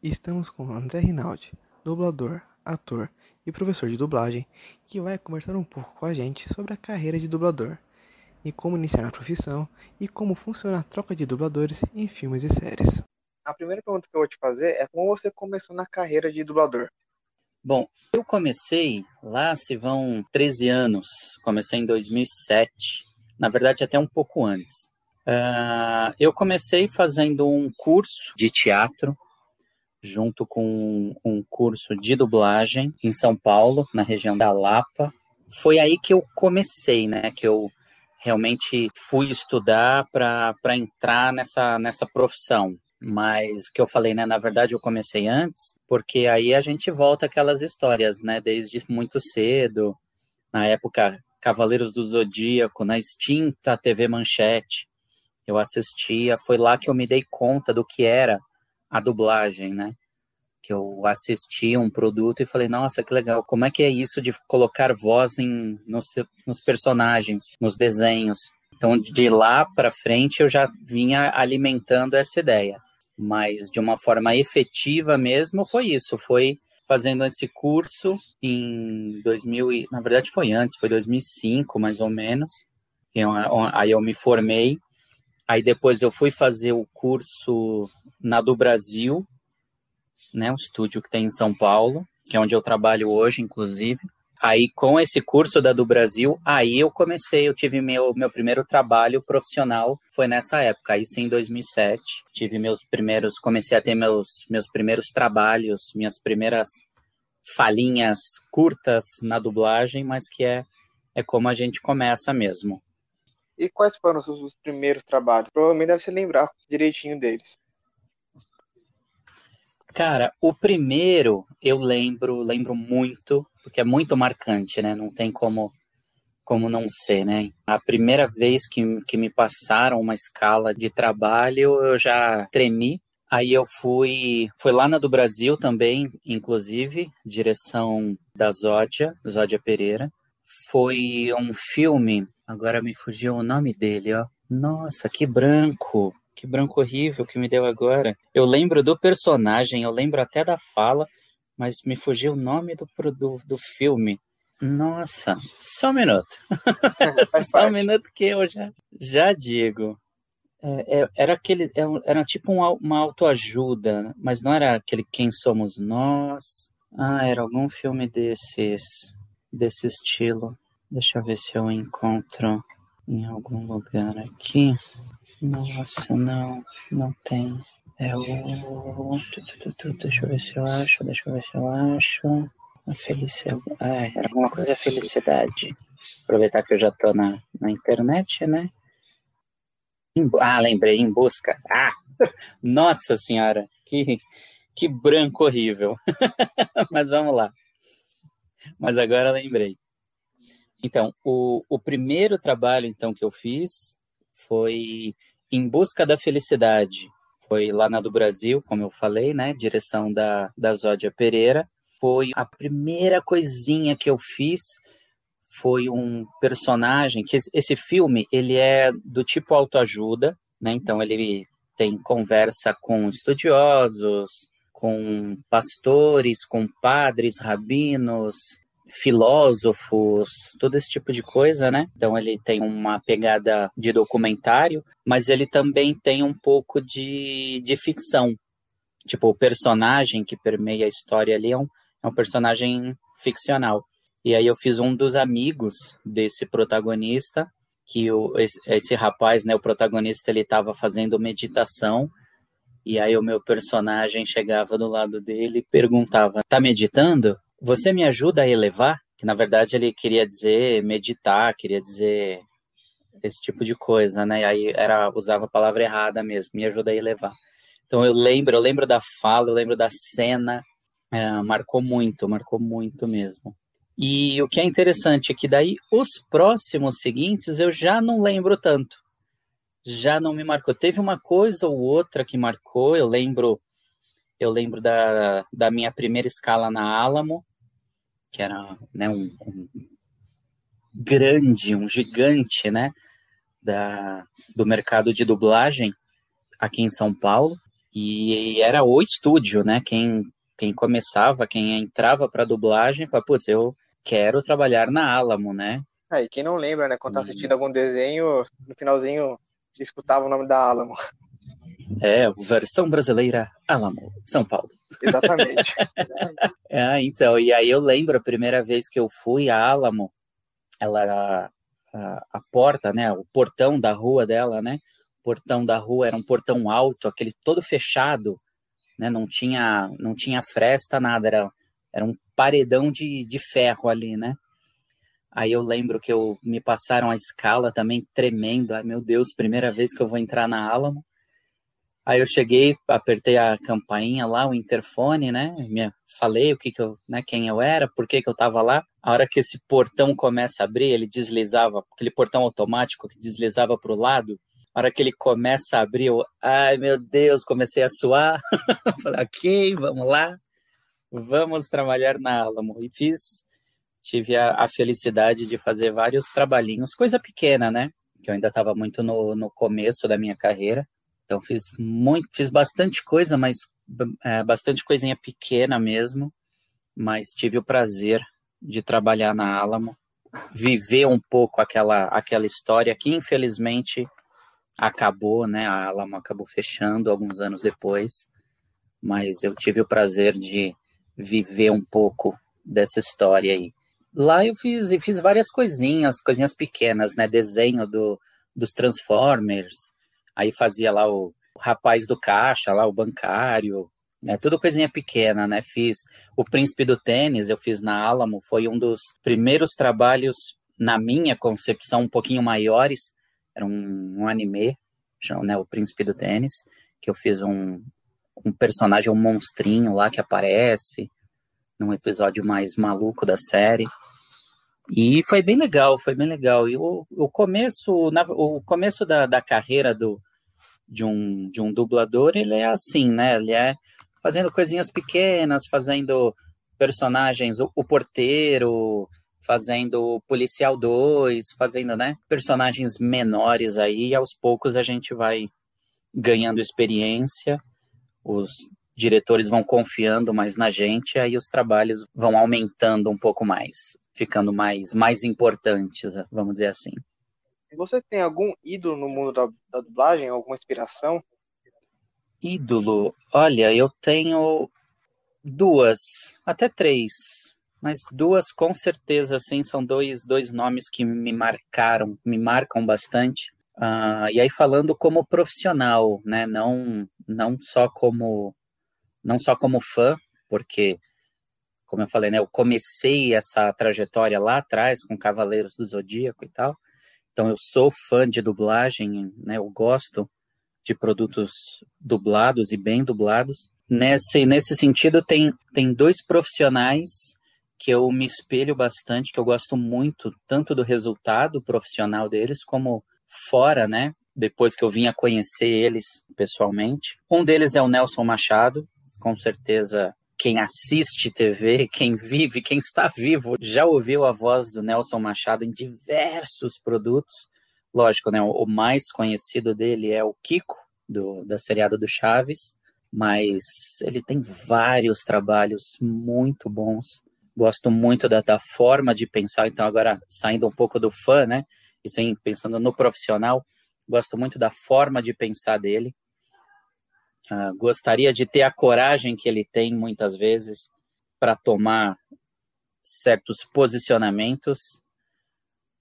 Estamos com André Rinaldi, dublador, ator e professor de dublagem, que vai conversar um pouco com a gente sobre a carreira de dublador e como iniciar na profissão e como funciona a troca de dubladores em filmes e séries. A primeira pergunta que eu vou te fazer é como você começou na carreira de dublador? Bom, eu comecei lá se vão 13 anos, comecei em 2007, na verdade até um pouco antes. Uh, eu comecei fazendo um curso de teatro junto com um curso de dublagem em São Paulo, na região da Lapa. Foi aí que eu comecei, né? Que eu realmente fui estudar para entrar nessa, nessa profissão. Mas que eu falei, né? Na verdade, eu comecei antes, porque aí a gente volta aquelas histórias, né? Desde muito cedo, na época Cavaleiros do Zodíaco, na extinta TV Manchete. Eu assistia, foi lá que eu me dei conta do que era a dublagem, né? Que eu assisti um produto e falei, nossa, que legal, como é que é isso de colocar voz em, nos, nos personagens, nos desenhos? Então, de lá para frente, eu já vinha alimentando essa ideia. Mas de uma forma efetiva mesmo, foi isso. Foi fazendo esse curso em 2000, e, na verdade foi antes, foi 2005 mais ou menos. Eu, aí eu me formei Aí depois eu fui fazer o curso na do Brasil, né, um estúdio que tem em São Paulo, que é onde eu trabalho hoje, inclusive. Aí com esse curso da do Brasil, aí eu comecei, eu tive meu, meu primeiro trabalho profissional, foi nessa época, aí sim em 2007. Tive meus primeiros, comecei a ter meus, meus primeiros trabalhos, minhas primeiras falinhas curtas na dublagem, mas que é, é como a gente começa mesmo. E quais foram os seus primeiros trabalhos? Provavelmente deve se lembrar direitinho deles. Cara, o primeiro eu lembro, lembro muito, porque é muito marcante, né? Não tem como como não ser, né? A primeira vez que, que me passaram uma escala de trabalho, eu já tremi. Aí eu fui, foi lá na do Brasil também, inclusive, direção da Zódia, Zódia Pereira. Foi um filme Agora me fugiu o nome dele, ó. Nossa, que branco. Que branco horrível que me deu agora. Eu lembro do personagem, eu lembro até da fala, mas me fugiu o nome do, do, do filme. Nossa, só um minuto. só um minuto que eu já, já digo. É, é, era aquele, é era tipo um, uma autoajuda, mas não era aquele Quem Somos Nós. Ah, era algum filme desses, desse estilo. Deixa eu ver se eu encontro em algum lugar aqui. Nossa, não, não tem. É o. Deixa eu ver se eu acho, deixa eu ver se eu acho. A felicidade. Ah, era alguma coisa felicidade. Aproveitar que eu já tô na, na internet, né? Em, ah, lembrei, em busca. Ah! Nossa senhora, que, que branco horrível. Mas vamos lá. Mas agora lembrei. Então, o, o primeiro trabalho então que eu fiz foi Em Busca da Felicidade. Foi lá na do Brasil, como eu falei, né? Direção da, da Zódia Pereira. Foi a primeira coisinha que eu fiz foi um personagem que esse filme ele é do tipo autoajuda, né? Então ele tem conversa com estudiosos, com pastores, com padres, rabinos, filósofos, todo esse tipo de coisa, né? Então ele tem uma pegada de documentário, mas ele também tem um pouco de, de ficção. Tipo, o personagem que permeia a história ali é um, é um personagem ficcional. E aí eu fiz um dos amigos desse protagonista, que o, esse, esse rapaz, né, o protagonista, ele estava fazendo meditação, e aí o meu personagem chegava do lado dele e perguntava, tá meditando? Você me ajuda a elevar? Que na verdade ele queria dizer meditar, queria dizer esse tipo de coisa, né? Aí era usava a palavra errada mesmo, me ajuda a elevar. Então eu lembro, eu lembro da fala, eu lembro da cena, é, marcou muito, marcou muito mesmo. E o que é interessante é que daí os próximos seguintes eu já não lembro tanto. Já não me marcou. Teve uma coisa ou outra que marcou, eu lembro eu lembro da, da minha primeira escala na Alamo, que era né, um, um grande, um gigante, né, da, do mercado de dublagem aqui em São Paulo. E era o estúdio, né? Quem, quem começava, quem entrava para dublagem, falava, putz, eu quero trabalhar na Alamo, né? Aí, ah, quem não lembra, né? Quando tá assistindo algum desenho, no finalzinho escutava o nome da Alamo. É, versão brasileira Alamo, São Paulo. Exatamente. é, então, e aí eu lembro a primeira vez que eu fui a Alamo, ela era a, a, porta, né, o portão da rua dela, né, o portão da rua era um portão alto, aquele todo fechado, né, não tinha, não tinha fresta, nada, era, era um paredão de, de ferro ali, né, Aí eu lembro que eu me passaram a escala também tremendo. Ai meu Deus, primeira vez que eu vou entrar na Alamo. Aí eu cheguei, apertei a campainha lá, o interfone, né? Me falei o que que eu, né, quem eu era, por que que eu tava lá. A hora que esse portão começa a abrir, ele deslizava, aquele portão automático que deslizava para o lado. A hora que ele começa a abrir, eu, ai meu Deus, comecei a suar. Falei, ok, vamos lá, vamos trabalhar na Alamo. E fiz, tive a, a felicidade de fazer vários trabalhinhos, coisa pequena, né? Que eu ainda estava muito no, no começo da minha carreira então fiz muito, fiz bastante coisa, mas é, bastante coisinha pequena mesmo, mas tive o prazer de trabalhar na Alamo, viver um pouco aquela aquela história que infelizmente acabou, né? A Alamo acabou fechando alguns anos depois, mas eu tive o prazer de viver um pouco dessa história aí. Lá eu fiz, eu fiz várias coisinhas, coisinhas pequenas, né? Desenho do, dos Transformers, Aí fazia lá o, o rapaz do caixa, lá o bancário, né? Tudo coisinha pequena, né? Fiz o Príncipe do Tênis, eu fiz na Alamo, foi um dos primeiros trabalhos, na minha concepção, um pouquinho maiores. Era um, um anime, né? O Príncipe do Tênis, que eu fiz um, um personagem, um monstrinho lá que aparece num episódio mais maluco da série. E foi bem legal, foi bem legal. E o, o começo, na, o começo da, da carreira do, de um, de um dublador, ele é assim, né? Ele é fazendo coisinhas pequenas, fazendo personagens, o, o porteiro, fazendo policial 2, fazendo, né, personagens menores aí, e aos poucos a gente vai ganhando experiência, os diretores vão confiando mais na gente, aí os trabalhos vão aumentando um pouco mais, ficando mais mais importantes, vamos dizer assim. Você tem algum ídolo no mundo da, da dublagem? Alguma inspiração? Ídolo? Olha, eu tenho duas, até três, mas duas com certeza, assim, são dois, dois nomes que me marcaram, me marcam bastante. Uh, e aí falando como profissional, né? Não, não só como não só como fã, porque como eu falei, né, eu comecei essa trajetória lá atrás com Cavaleiros do Zodíaco e tal, então eu sou fã de dublagem, né? Eu gosto de produtos dublados e bem dublados. Nesse, nesse sentido, tem, tem dois profissionais que eu me espelho bastante, que eu gosto muito, tanto do resultado profissional deles, como fora, né? Depois que eu vim a conhecer eles pessoalmente. Um deles é o Nelson Machado, com certeza quem assiste TV, quem vive, quem está vivo, já ouviu a voz do Nelson Machado em diversos produtos. Lógico, né? O mais conhecido dele é o Kiko, do, da seriada do Chaves, mas ele tem vários trabalhos muito bons. Gosto muito da, da forma de pensar, então agora saindo um pouco do fã, né? E sem pensando no profissional, gosto muito da forma de pensar dele. Uh, gostaria de ter a coragem que ele tem muitas vezes para tomar certos posicionamentos,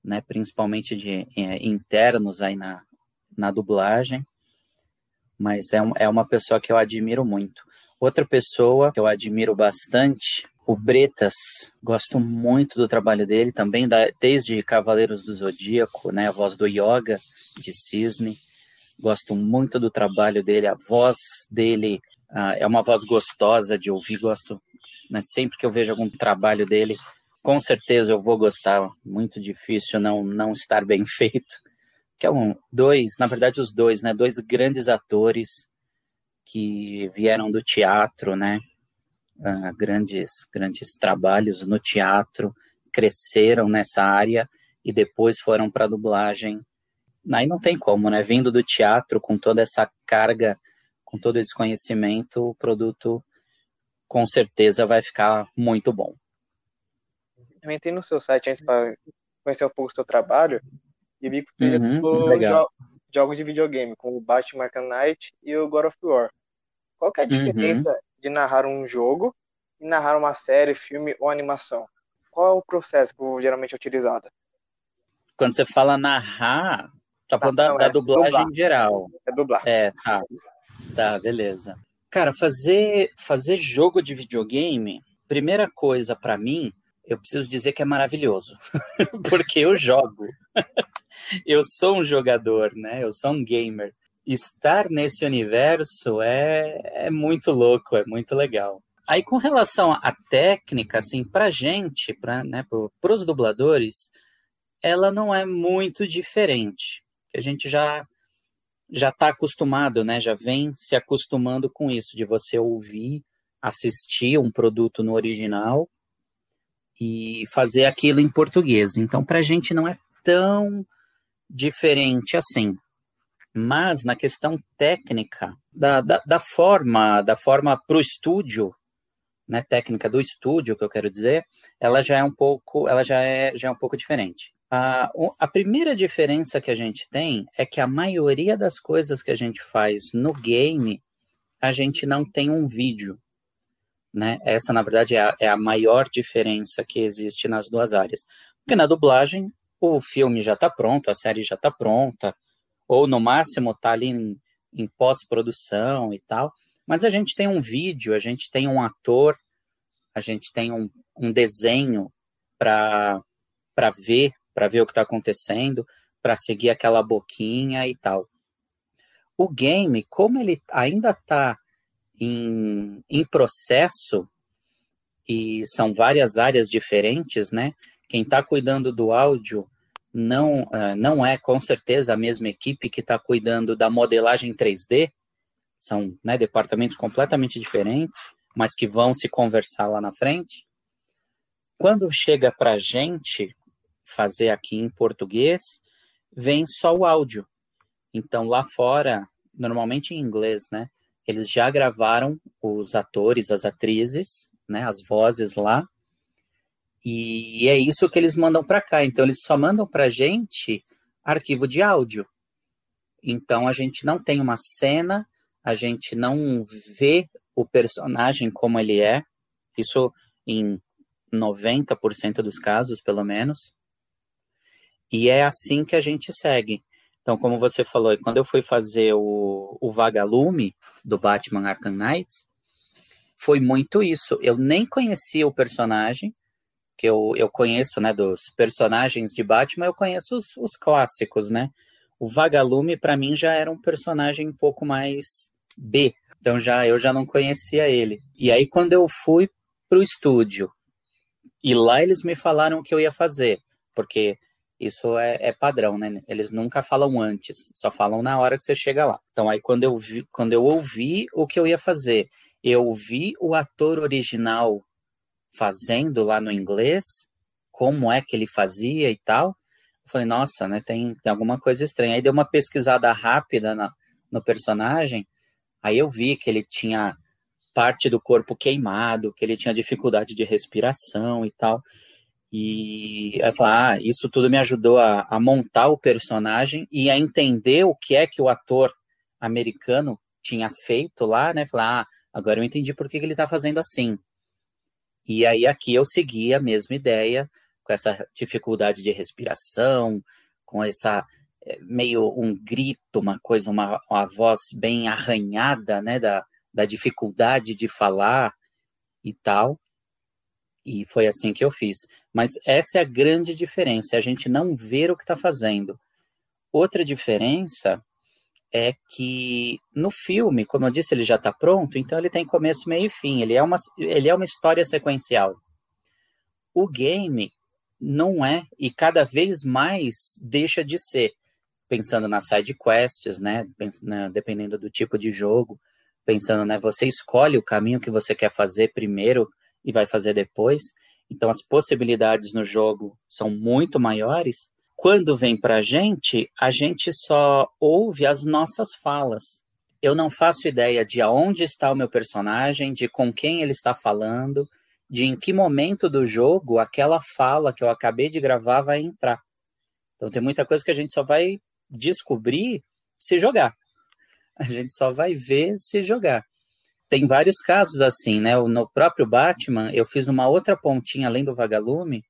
né, principalmente de é, internos aí na, na dublagem, mas é, um, é uma pessoa que eu admiro muito. Outra pessoa que eu admiro bastante, o Bretas, gosto muito do trabalho dele, também da, desde Cavaleiros do Zodíaco, né, a voz do Yoga de Cisne, Gosto muito do trabalho dele, a voz dele uh, é uma voz gostosa de ouvir. Gosto, né, sempre que eu vejo algum trabalho dele, com certeza eu vou gostar. Muito difícil não não estar bem feito. Que é um dois, na verdade os dois, né? Dois grandes atores que vieram do teatro, né? Uh, grandes grandes trabalhos no teatro, cresceram nessa área e depois foram para a dublagem aí não tem como, né? Vindo do teatro com toda essa carga com todo esse conhecimento, o produto com certeza vai ficar muito bom. Eu entrei no seu site antes para conhecer um pouco o seu trabalho e vi que você uhum, jo jogos de videogame, como o Batman Arkham Knight e o God of War. Qual é a uhum. diferença uhum. de narrar um jogo e narrar uma série, filme ou animação? Qual é o processo que geralmente é utilizado? Quando você fala narrar, tá falando da, da é dublagem dublar. em geral. É dublar. É, tá. Tá, beleza. Cara, fazer, fazer jogo de videogame, primeira coisa para mim, eu preciso dizer que é maravilhoso. Porque eu jogo. eu sou um jogador, né? Eu sou um gamer. Estar nesse universo é, é muito louco, é muito legal. Aí, com relação à técnica, assim, pra gente, pra, né, pro, pros dubladores, ela não é muito diferente. A gente já já está acostumado, né? Já vem se acostumando com isso de você ouvir, assistir um produto no original e fazer aquilo em português. Então, para a gente não é tão diferente assim. Mas na questão técnica da, da, da forma, da forma para o estúdio, né, técnica do estúdio, que eu quero dizer, ela já é um pouco, ela já é, já é um pouco diferente. A, a primeira diferença que a gente tem é que a maioria das coisas que a gente faz no game, a gente não tem um vídeo. Né? Essa, na verdade, é a, é a maior diferença que existe nas duas áreas. Porque na dublagem, o filme já está pronto, a série já está pronta, ou no máximo está ali em, em pós-produção e tal. Mas a gente tem um vídeo, a gente tem um ator, a gente tem um, um desenho para ver para ver o que está acontecendo, para seguir aquela boquinha e tal. O game, como ele ainda está em, em processo, e são várias áreas diferentes, né? Quem está cuidando do áudio não, uh, não é com certeza a mesma equipe que está cuidando da modelagem 3D, são né, departamentos completamente diferentes, mas que vão se conversar lá na frente. Quando chega para a gente, fazer aqui em português, vem só o áudio. Então lá fora, normalmente em inglês, né? Eles já gravaram os atores, as atrizes, né? As vozes lá. E é isso que eles mandam para cá. Então eles só mandam para gente arquivo de áudio. Então a gente não tem uma cena, a gente não vê o personagem como ele é. Isso em 90% dos casos, pelo menos. E é assim que a gente segue. Então, como você falou, quando eu fui fazer o, o Vagalume do Batman Arkham Knight, foi muito isso. Eu nem conhecia o personagem, que eu, eu conheço, né, dos personagens de Batman, eu conheço os, os clássicos, né? O Vagalume, para mim, já era um personagem um pouco mais B. Então, já eu já não conhecia ele. E aí, quando eu fui pro estúdio, e lá eles me falaram o que eu ia fazer, porque isso é, é, padrão, né? Eles nunca falam antes, só falam na hora que você chega lá. Então aí quando eu vi, quando eu ouvi o que eu ia fazer, eu vi o ator original fazendo lá no inglês, como é que ele fazia e tal. Eu falei, nossa, né? Tem, tem alguma coisa estranha. Aí deu uma pesquisada rápida na, no personagem. Aí eu vi que ele tinha parte do corpo queimado, que ele tinha dificuldade de respiração e tal. E aí falar, ah, isso tudo me ajudou a, a, montar o personagem e a entender o que é que o ator americano tinha feito lá, né? Falar, ah, agora eu entendi por que, que ele está fazendo assim. E aí aqui eu segui a mesma ideia, com essa dificuldade de respiração, com essa é, meio um grito, uma coisa, uma, uma voz bem arranhada, né? Da, da dificuldade de falar e tal. E foi assim que eu fiz. Mas essa é a grande diferença, é a gente não ver o que está fazendo. Outra diferença é que no filme, como eu disse, ele já está pronto, então ele tem começo, meio e fim. Ele é uma, ele é uma história sequencial. O game não é, e cada vez mais deixa de ser. Pensando nas side quests, né? né? Dependendo do tipo de jogo. Pensando, né? Você escolhe o caminho que você quer fazer primeiro e vai fazer depois. Então as possibilidades no jogo são muito maiores. Quando vem para a gente, a gente só ouve as nossas falas. eu não faço ideia de aonde está o meu personagem, de com quem ele está falando, de em que momento do jogo aquela fala que eu acabei de gravar vai entrar. Então tem muita coisa que a gente só vai descobrir se jogar. A gente só vai ver se jogar. Tem vários casos assim, né? No próprio Batman, eu fiz uma outra pontinha além do vagalume,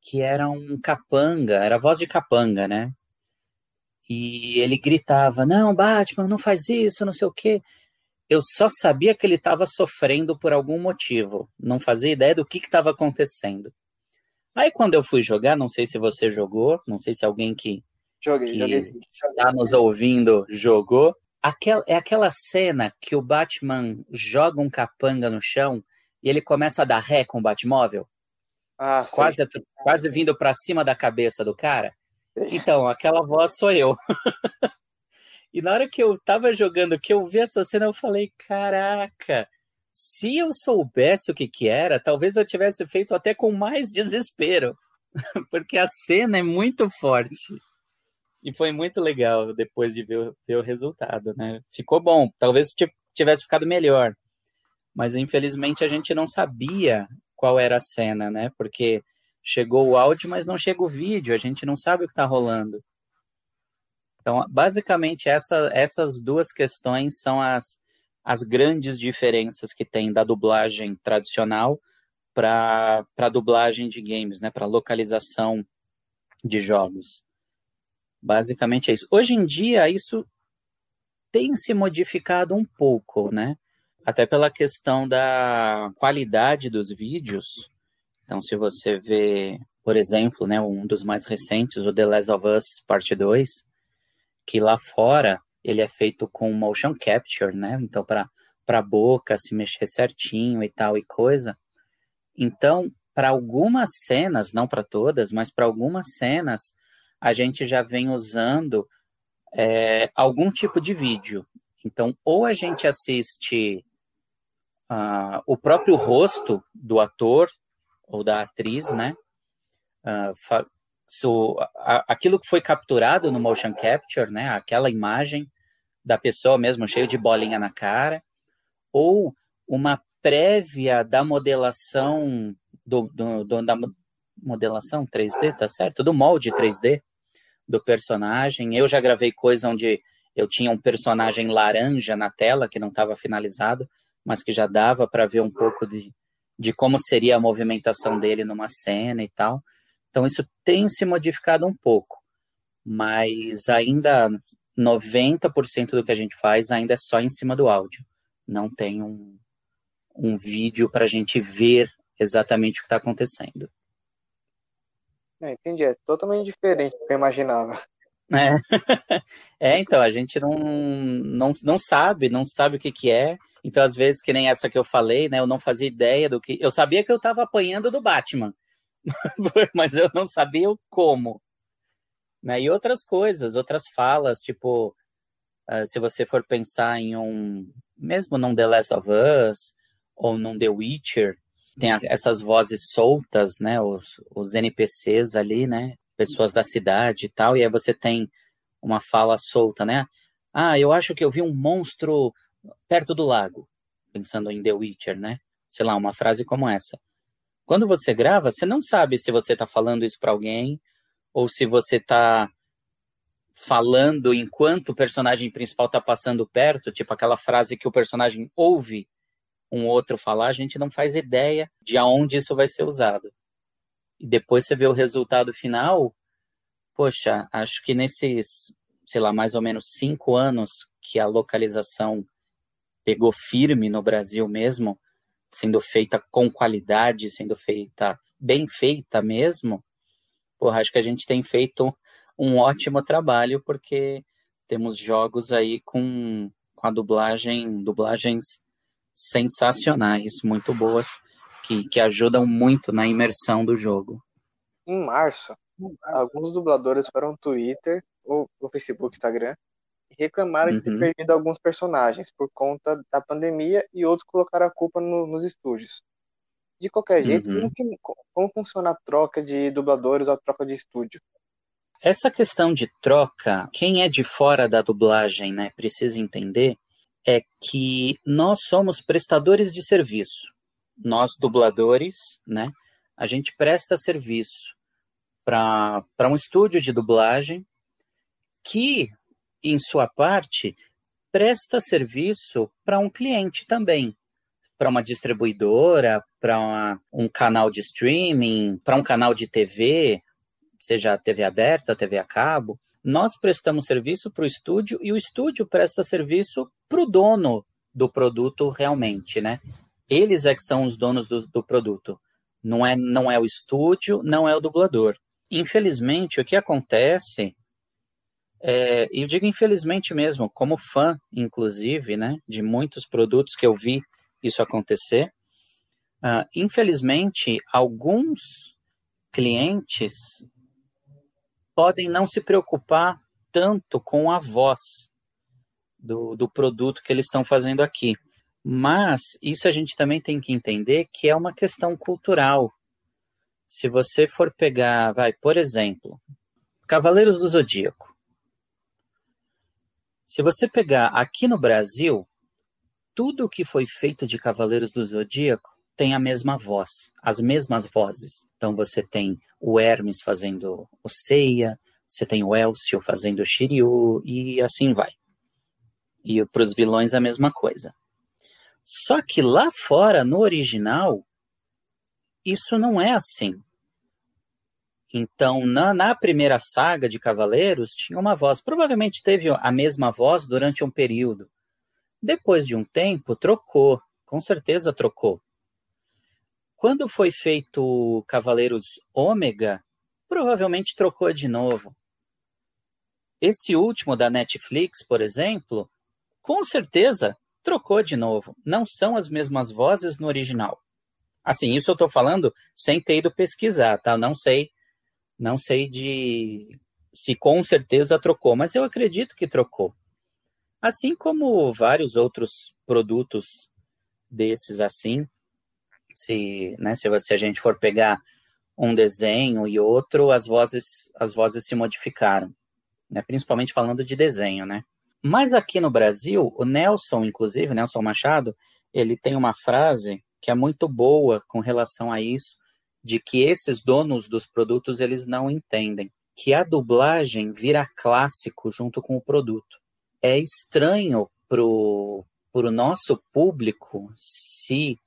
que era um capanga, era voz de capanga, né? E ele gritava: Não, Batman, não faz isso, não sei o quê. Eu só sabia que ele estava sofrendo por algum motivo, não fazia ideia do que estava acontecendo. Aí quando eu fui jogar, não sei se você jogou, não sei se alguém que, joguei, que joguei está nos ouvindo jogou. Aquela, é aquela cena que o Batman joga um capanga no chão e ele começa a dar ré com o Batmóvel. Ah, quase, quase vindo para cima da cabeça do cara. Então, aquela voz sou eu. e na hora que eu tava jogando, que eu vi essa cena, eu falei, caraca, se eu soubesse o que que era, talvez eu tivesse feito até com mais desespero. Porque a cena é muito forte. E foi muito legal depois de ver, ver o resultado, né? Ficou bom. Talvez tivesse ficado melhor. Mas infelizmente a gente não sabia qual era a cena, né? Porque chegou o áudio, mas não chega o vídeo, a gente não sabe o que está rolando. Então, basicamente, essa, essas duas questões são as, as grandes diferenças que tem da dublagem tradicional para a dublagem de games, né, para localização de jogos. Basicamente é isso. Hoje em dia, isso tem se modificado um pouco, né? Até pela questão da qualidade dos vídeos. Então, se você vê, por exemplo, né, um dos mais recentes, o The Last of Us Parte 2, que lá fora ele é feito com motion capture, né? Então, para a boca se mexer certinho e tal e coisa. Então, para algumas cenas, não para todas, mas para algumas cenas, a gente já vem usando é, algum tipo de vídeo. Então, ou a gente assiste uh, o próprio rosto do ator ou da atriz, né? Uh, so, a, aquilo que foi capturado no motion capture, né? Aquela imagem da pessoa mesmo cheio de bolinha na cara, ou uma prévia da modelação do, do, do, da modelação 3D, tá certo? Do molde 3D do personagem. Eu já gravei coisa onde eu tinha um personagem laranja na tela que não estava finalizado, mas que já dava para ver um pouco de, de como seria a movimentação dele numa cena e tal. Então isso tem se modificado um pouco, mas ainda 90% do que a gente faz ainda é só em cima do áudio. Não tem um, um vídeo para a gente ver exatamente o que está acontecendo. É, entendi, é totalmente diferente do que eu imaginava. É. é, então, a gente não, não, não sabe, não sabe o que, que é. Então, às vezes, que nem essa que eu falei, né? Eu não fazia ideia do que. Eu sabia que eu estava apanhando do Batman, mas eu não sabia o como. Né? E outras coisas, outras falas, tipo, uh, se você for pensar em um. Mesmo num The Last of Us, ou num The Witcher, tem essas vozes soltas, né? Os, os NPCs ali, né? Pessoas da cidade e tal, e aí você tem uma fala solta, né? Ah, eu acho que eu vi um monstro perto do lago, pensando em The Witcher, né? Sei lá, uma frase como essa. Quando você grava, você não sabe se você está falando isso para alguém ou se você está falando enquanto o personagem principal está passando perto, tipo aquela frase que o personagem ouve um outro falar, a gente não faz ideia de aonde isso vai ser usado. E depois você vê o resultado final, poxa, acho que nesses, sei lá, mais ou menos cinco anos que a localização pegou firme no Brasil mesmo, sendo feita com qualidade, sendo feita bem feita mesmo, porra, acho que a gente tem feito um ótimo trabalho, porque temos jogos aí com, com a dublagem, dublagens sensacionais, muito boas, que, que ajudam muito na imersão do jogo. Em março, alguns dubladores foram no Twitter, ou no Facebook, Instagram, reclamaram uhum. de ter uhum. perdido alguns personagens por conta da pandemia e outros colocaram a culpa no, nos estúdios. De qualquer jeito, uhum. como, que, como funciona a troca de dubladores ou a troca de estúdio? essa questão de troca, quem é de fora da dublagem, né, precisa entender é que nós somos prestadores de serviço. Nós dubladores, né, a gente presta serviço para um estúdio de dublagem que, em sua parte, presta serviço para um cliente também, para uma distribuidora, para um canal de streaming, para um canal de TV, seja TV aberta, TV a cabo. Nós prestamos serviço para o estúdio e o estúdio presta serviço para o dono do produto realmente, né? Eles é que são os donos do, do produto. Não é, não é o estúdio, não é o dublador. Infelizmente, o que acontece é, eu digo infelizmente mesmo, como fã, inclusive, né, de muitos produtos que eu vi isso acontecer, uh, infelizmente, alguns clientes podem não se preocupar tanto com a voz do, do produto que eles estão fazendo aqui. Mas isso a gente também tem que entender que é uma questão cultural. Se você for pegar, vai, por exemplo, Cavaleiros do Zodíaco. Se você pegar aqui no Brasil, tudo que foi feito de Cavaleiros do Zodíaco tem a mesma voz, as mesmas vozes. Então você tem o Hermes fazendo o Seiya, você tem o Elcio fazendo o Shiryu e assim vai. E para os vilões a mesma coisa. Só que lá fora, no original, isso não é assim. Então, na, na, primeira saga de Cavaleiros, tinha uma voz. Provavelmente teve a mesma voz durante um período. Depois de um tempo, trocou. Com certeza trocou. Quando foi feito Cavaleiros Ômega, provavelmente trocou de novo. Esse último da Netflix, por exemplo, com certeza trocou de novo. Não são as mesmas vozes no original. Assim, isso eu estou falando sem ter ido pesquisar, tá? Não sei não sei de se com certeza trocou, mas eu acredito que trocou. Assim como vários outros produtos desses assim, se, né, se, se a gente for pegar um desenho e outro, as vozes as vozes se modificaram, né, principalmente falando de desenho, né? Mas aqui no Brasil, o Nelson, inclusive, Nelson Machado, ele tem uma frase que é muito boa com relação a isso, de que esses donos dos produtos eles não entendem que a dublagem vira clássico junto com o produto. É estranho pro pro nosso público se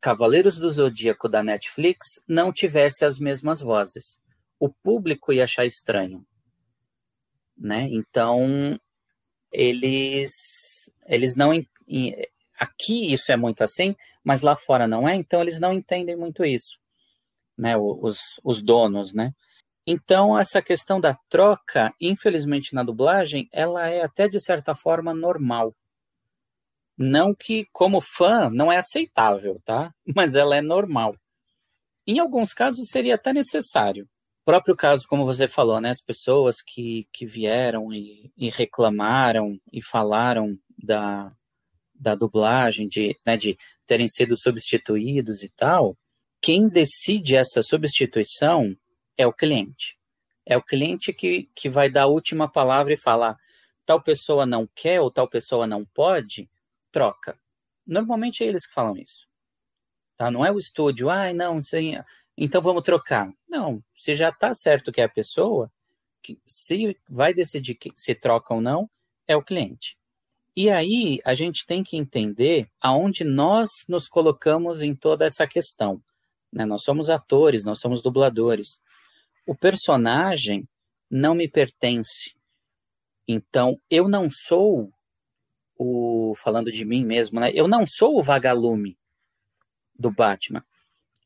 Cavaleiros do Zodíaco da Netflix não tivesse as mesmas vozes. O público ia achar estranho, né? Então eles eles não aqui isso é muito assim, mas lá fora não é, então eles não entendem muito isso né, os, os donos, né? Então, essa questão da troca, infelizmente na dublagem, ela é até de certa forma normal. Não que, como fã, não é aceitável, tá? Mas ela é normal. Em alguns casos seria até necessário. Próprio caso, como você falou, né? As pessoas que, que vieram e, e reclamaram e falaram da, da dublagem, de, né, de terem sido substituídos e tal, quem decide essa substituição é o cliente. É o cliente que, que vai dar a última palavra e falar tal pessoa não quer ou tal pessoa não pode, troca. Normalmente é eles que falam isso. Tá? Não é o estúdio, ah, não, sei, então vamos trocar. Não, se já está certo que é a pessoa, que se vai decidir se troca ou não, é o cliente. E aí a gente tem que entender aonde nós nos colocamos em toda essa questão. Né? Nós somos atores, nós somos dubladores. O personagem não me pertence. Então, eu não sou o. Falando de mim mesmo, né? Eu não sou o vagalume do Batman.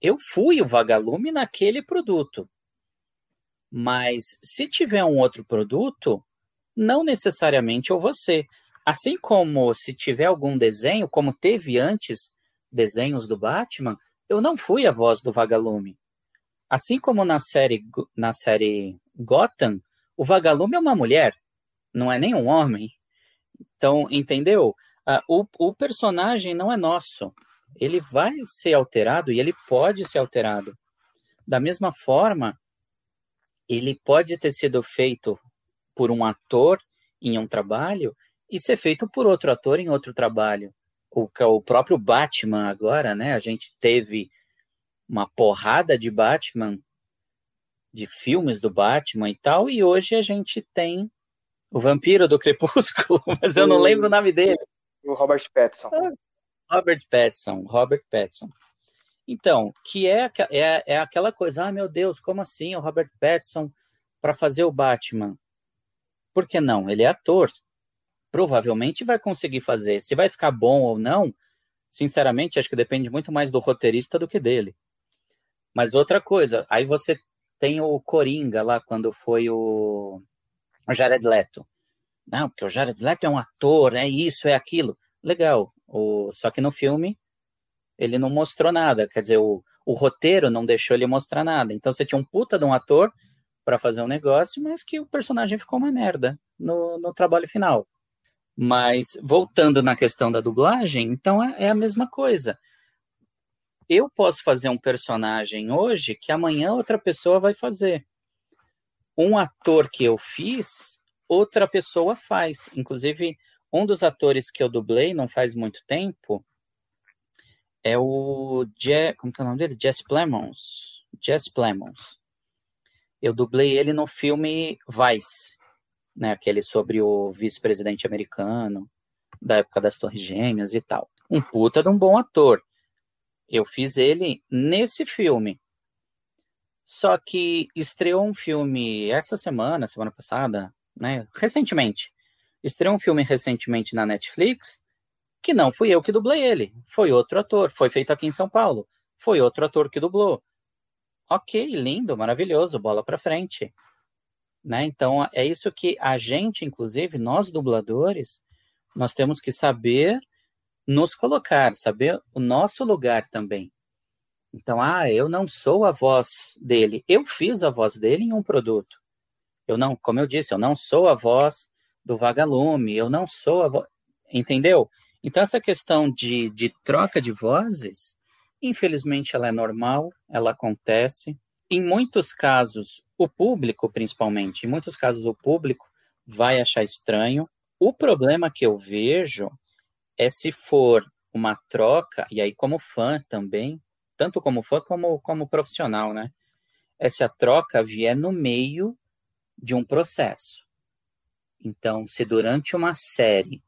Eu fui o vagalume naquele produto. Mas se tiver um outro produto, não necessariamente eu vou ser. Assim como se tiver algum desenho, como teve antes desenhos do Batman, eu não fui a voz do vagalume. Assim como na série, na série Gotham, o vagalume é uma mulher, não é nem um homem. Então, entendeu? Uh, o, o personagem não é nosso. Ele vai ser alterado e ele pode ser alterado. Da mesma forma, ele pode ter sido feito por um ator em um trabalho e ser feito por outro ator em outro trabalho. O, o próprio Batman agora, né? A gente teve uma porrada de Batman, de filmes do Batman e tal, e hoje a gente tem o vampiro do Crepúsculo, mas eu não lembro o nome dele. O Robert Pattinson. Robert Pattinson, Robert Pattinson. Então, que é, é, é aquela coisa, ah, meu Deus, como assim o Robert Pattinson para fazer o Batman? Por que não? Ele é ator. Provavelmente vai conseguir fazer. Se vai ficar bom ou não, sinceramente, acho que depende muito mais do roteirista do que dele. Mas outra coisa, aí você tem o Coringa lá, quando foi o, o Jared Leto. Não, porque o Jared Leto é um ator, é isso, é aquilo. Legal. O, só que no filme ele não mostrou nada. Quer dizer, o, o roteiro não deixou ele mostrar nada. Então você tinha um puta de um ator para fazer um negócio, mas que o personagem ficou uma merda no, no trabalho final. Mas voltando na questão da dublagem, então é, é a mesma coisa. Eu posso fazer um personagem hoje que amanhã outra pessoa vai fazer. Um ator que eu fiz, outra pessoa faz. Inclusive, um dos atores que eu dublei não faz muito tempo é o Je como que é o nome dele? Jess Plemons. Jess Plemons. Eu dublei ele no filme Vice, né, aquele sobre o vice-presidente americano da época das Torres Gêmeas e tal. Um puta de um bom ator. Eu fiz ele nesse filme. Só que estreou um filme essa semana, semana passada, né, recentemente, Estreou um filme recentemente na Netflix que não fui eu que dublei ele, foi outro ator, foi feito aqui em São Paulo, foi outro ator que dublou. Ok, lindo, maravilhoso, bola para frente. Né? Então é isso que a gente, inclusive nós dubladores, nós temos que saber nos colocar, saber o nosso lugar também. Então, ah, eu não sou a voz dele. Eu fiz a voz dele em um produto. Eu não, como eu disse, eu não sou a voz do vagalume, eu não sou a. Entendeu? Então, essa questão de, de troca de vozes, infelizmente, ela é normal, ela acontece. Em muitos casos, o público, principalmente, em muitos casos, o público vai achar estranho. O problema que eu vejo é se for uma troca, e aí, como fã também, tanto como fã como, como profissional, né? É se a troca vier no meio de um processo. Então, se durante uma série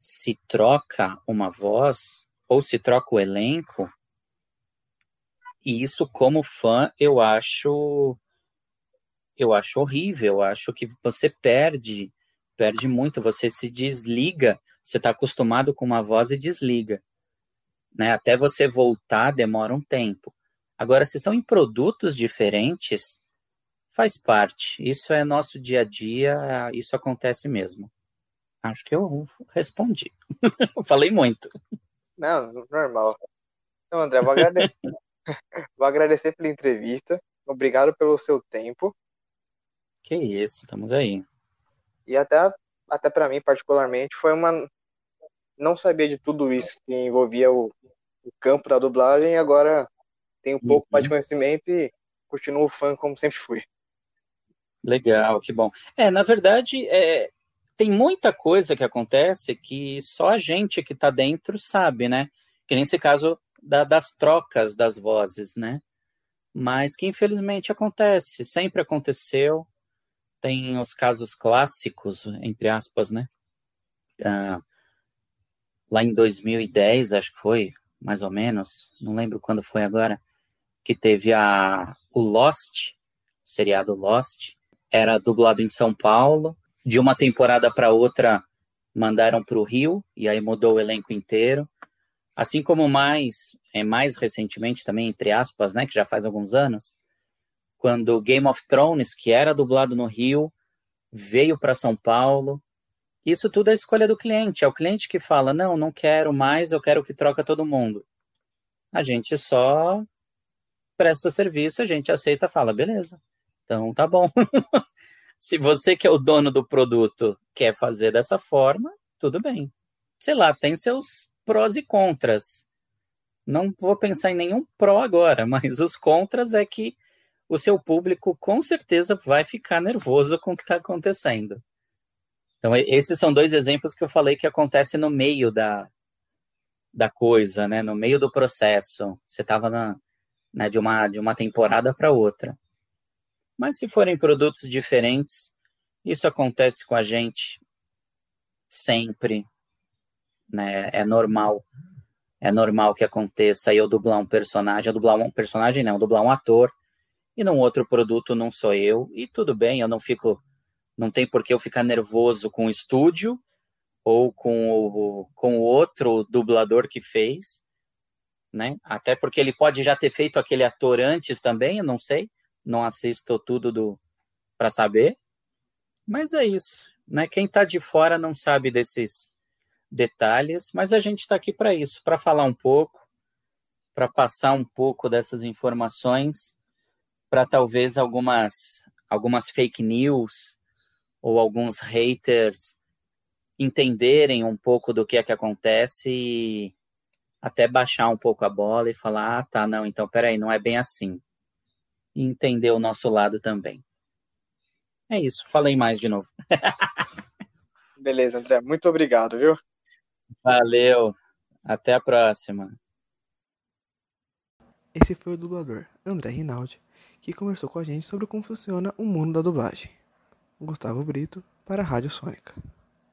se troca uma voz ou se troca o elenco, e isso como fã eu acho eu acho horrível, eu acho que você perde, perde muito, você se desliga, você está acostumado com uma voz e desliga. Né? Até você voltar demora um tempo. Agora, se são em produtos diferentes, faz parte. Isso é nosso dia a dia, isso acontece mesmo. Acho que eu respondi. Falei muito. Não, normal. Então, André, vou agradecer. vou agradecer pela entrevista. Obrigado pelo seu tempo. Que isso, estamos aí. E até, até para mim, particularmente, foi uma. Não saber de tudo isso que envolvia o, o campo da dublagem e agora tenho um pouco uhum. mais de conhecimento e continuo fã como sempre fui. Legal, que bom. É, na verdade, é, tem muita coisa que acontece que só a gente que está dentro sabe, né? Que nesse caso da, das trocas das vozes, né? Mas que infelizmente acontece, sempre aconteceu. Tem os casos clássicos, entre aspas, né? Ah, lá em 2010, acho que foi, mais ou menos, não lembro quando foi agora, que teve a, o Lost, o seriado Lost, era dublado em São Paulo. De uma temporada para outra, mandaram para o Rio, e aí mudou o elenco inteiro. Assim como mais, é, mais recentemente também, entre aspas, né, que já faz alguns anos, quando Game of Thrones, que era dublado no Rio, veio para São Paulo. Isso tudo é escolha do cliente. É o cliente que fala: não, não quero mais, eu quero que troca todo mundo. A gente só presta o serviço, a gente aceita, fala, beleza. Então tá bom. Se você que é o dono do produto quer fazer dessa forma, tudo bem. Sei lá, tem seus prós e contras. Não vou pensar em nenhum pró agora, mas os contras é que o seu público com certeza vai ficar nervoso com o que está acontecendo. Então, esses são dois exemplos que eu falei que acontece no meio da, da coisa, né? No meio do processo. Você estava na, né, de, uma, de uma temporada para outra. Mas se forem produtos diferentes, isso acontece com a gente sempre, né? É normal. É normal que aconteça eu dublar um personagem, eu dublar um personagem não, dublar um ator, e num outro produto não sou eu, e tudo bem, eu não fico, não tem por que eu ficar nervoso com o estúdio, ou com o, com o outro dublador que fez, né? Até porque ele pode já ter feito aquele ator antes também, eu não sei, não assisto tudo do para saber. Mas é isso, né? Quem está de fora não sabe desses detalhes, mas a gente está aqui para isso, para falar um pouco, para passar um pouco dessas informações, para talvez algumas algumas fake news ou alguns haters entenderem um pouco do que é que acontece e até baixar um pouco a bola e falar, ah, tá, não, então peraí, não é bem assim. E entender o nosso lado também. É isso, falei mais de novo. Beleza, André, muito obrigado, viu? Valeu, até a próxima. Esse foi o dublador André Rinaldi, que conversou com a gente sobre como funciona o mundo da dublagem. Gustavo Brito, para a Rádio Sônica.